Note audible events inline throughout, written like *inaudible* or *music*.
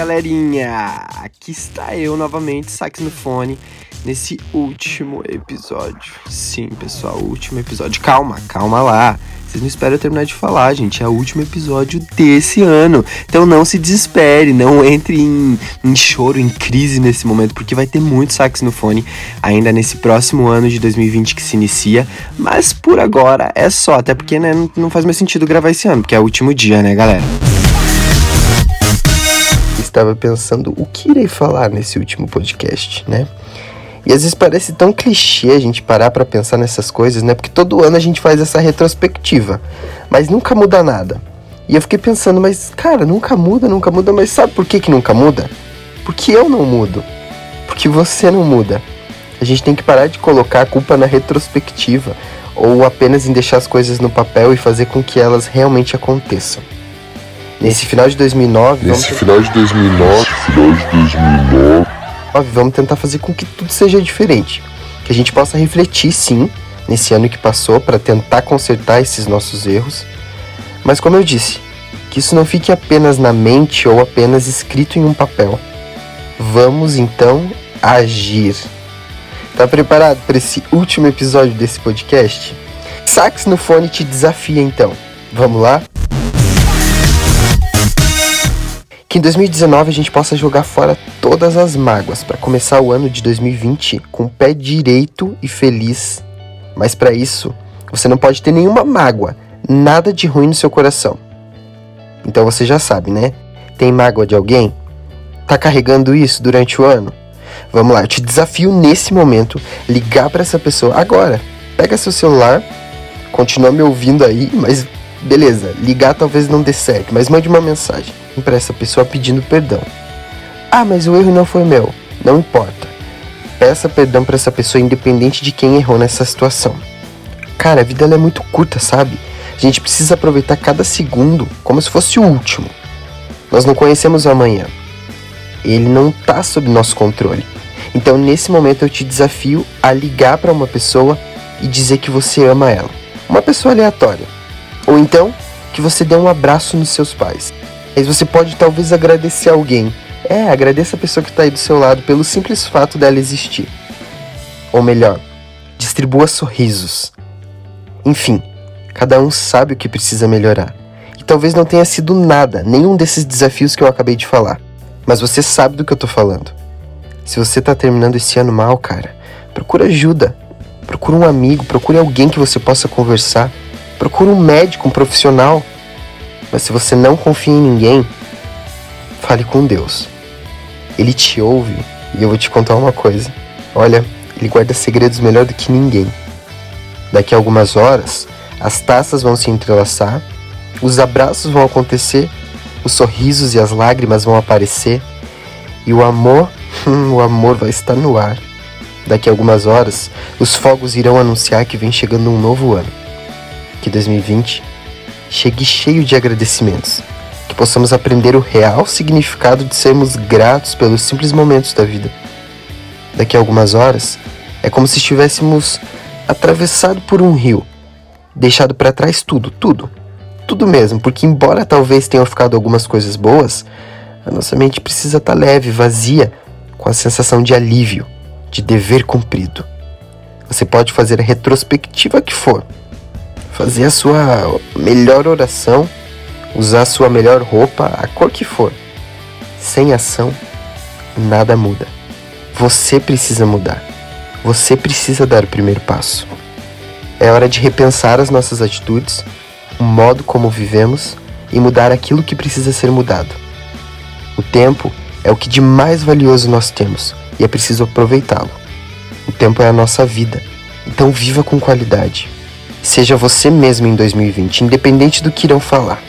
galerinha! Aqui está eu novamente, sax no fone, nesse último episódio. Sim, pessoal, último episódio. Calma, calma lá. Vocês não esperam eu terminar de falar, gente. É o último episódio desse ano. Então não se desespere, não entre em, em choro, em crise nesse momento, porque vai ter muito sax no fone ainda nesse próximo ano de 2020 que se inicia. Mas por agora é só, até porque né, não, faz mais sentido gravar esse ano, porque é o último dia, né, galera? Estava pensando o que irei falar nesse último podcast, né? E às vezes parece tão clichê a gente parar para pensar nessas coisas, né? Porque todo ano a gente faz essa retrospectiva, mas nunca muda nada. E eu fiquei pensando, mas cara, nunca muda, nunca muda, mas sabe por que que nunca muda? Porque eu não mudo. Porque você não muda. A gente tem que parar de colocar a culpa na retrospectiva ou apenas em deixar as coisas no papel e fazer com que elas realmente aconteçam. Nesse final de 2009. Nesse final de 2009. Final de 2009. Vamos tentar fazer com que tudo seja diferente. Que a gente possa refletir, sim, nesse ano que passou para tentar consertar esses nossos erros. Mas, como eu disse, que isso não fique apenas na mente ou apenas escrito em um papel. Vamos então agir. Tá preparado para esse último episódio desse podcast? Sax no fone te desafia então. Vamos lá? Que em 2019 a gente possa jogar fora todas as mágoas para começar o ano de 2020 com o pé direito e feliz. Mas para isso, você não pode ter nenhuma mágoa, nada de ruim no seu coração. Então você já sabe, né? Tem mágoa de alguém? Tá carregando isso durante o ano? Vamos lá, eu te desafio nesse momento ligar para essa pessoa agora. Pega seu celular, continua me ouvindo aí, mas beleza, ligar talvez não dê certo, mas mande uma mensagem para essa pessoa pedindo perdão. Ah, mas o erro não foi meu. Não importa. Peça perdão para essa pessoa independente de quem errou nessa situação. Cara, a vida é muito curta, sabe? A gente precisa aproveitar cada segundo como se fosse o último. Nós não conhecemos o amanhã. Ele não está sob nosso controle. Então, nesse momento, eu te desafio a ligar para uma pessoa e dizer que você ama ela. Uma pessoa aleatória. Ou então, que você dê um abraço nos seus pais. Mas você pode talvez agradecer alguém. É, agradeça a pessoa que está aí do seu lado pelo simples fato dela existir. Ou melhor, distribua sorrisos. Enfim, cada um sabe o que precisa melhorar. E talvez não tenha sido nada, nenhum desses desafios que eu acabei de falar. Mas você sabe do que eu tô falando. Se você está terminando esse ano mal, cara, procura ajuda. Procura um amigo, procure alguém que você possa conversar. Procura um médico, um profissional. Mas se você não confia em ninguém, fale com Deus. Ele te ouve e eu vou te contar uma coisa. Olha, ele guarda segredos melhor do que ninguém. Daqui a algumas horas, as taças vão se entrelaçar, os abraços vão acontecer, os sorrisos e as lágrimas vão aparecer e o amor, *laughs* o amor vai estar no ar. Daqui a algumas horas, os fogos irão anunciar que vem chegando um novo ano. Que 2020 chegue cheio de agradecimentos, que possamos aprender o real significado de sermos gratos pelos simples momentos da vida. Daqui a algumas horas, é como se estivéssemos atravessado por um rio, deixado para trás tudo, tudo, tudo mesmo, porque embora talvez tenham ficado algumas coisas boas, a nossa mente precisa estar tá leve, vazia, com a sensação de alívio, de dever cumprido. Você pode fazer a retrospectiva que for, fazer a sua melhor oração, usar a sua melhor roupa, a cor que for. Sem ação, nada muda. Você precisa mudar. Você precisa dar o primeiro passo. É hora de repensar as nossas atitudes, o modo como vivemos e mudar aquilo que precisa ser mudado. O tempo é o que de mais valioso nós temos e é preciso aproveitá-lo. O tempo é a nossa vida, então viva com qualidade. Seja você mesmo em 2020, independente do que irão falar.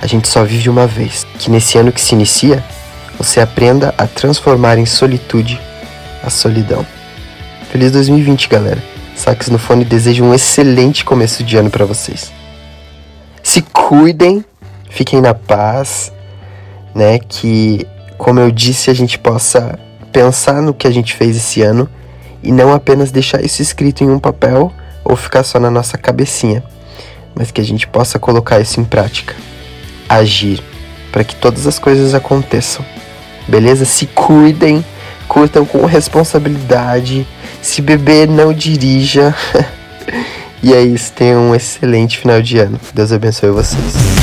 A gente só vive uma vez. Que nesse ano que se inicia, você aprenda a transformar em solitude a solidão. Feliz 2020, galera. Sax no fone deseja um excelente começo de ano para vocês. Se cuidem, fiquem na paz, né? Que, como eu disse, a gente possa pensar no que a gente fez esse ano e não apenas deixar isso escrito em um papel ou ficar só na nossa cabecinha, mas que a gente possa colocar isso em prática, agir para que todas as coisas aconteçam beleza? Se cuidem, curtam com responsabilidade. Se beber, não dirija. *laughs* e é isso, tenham um excelente final de ano. Deus abençoe vocês.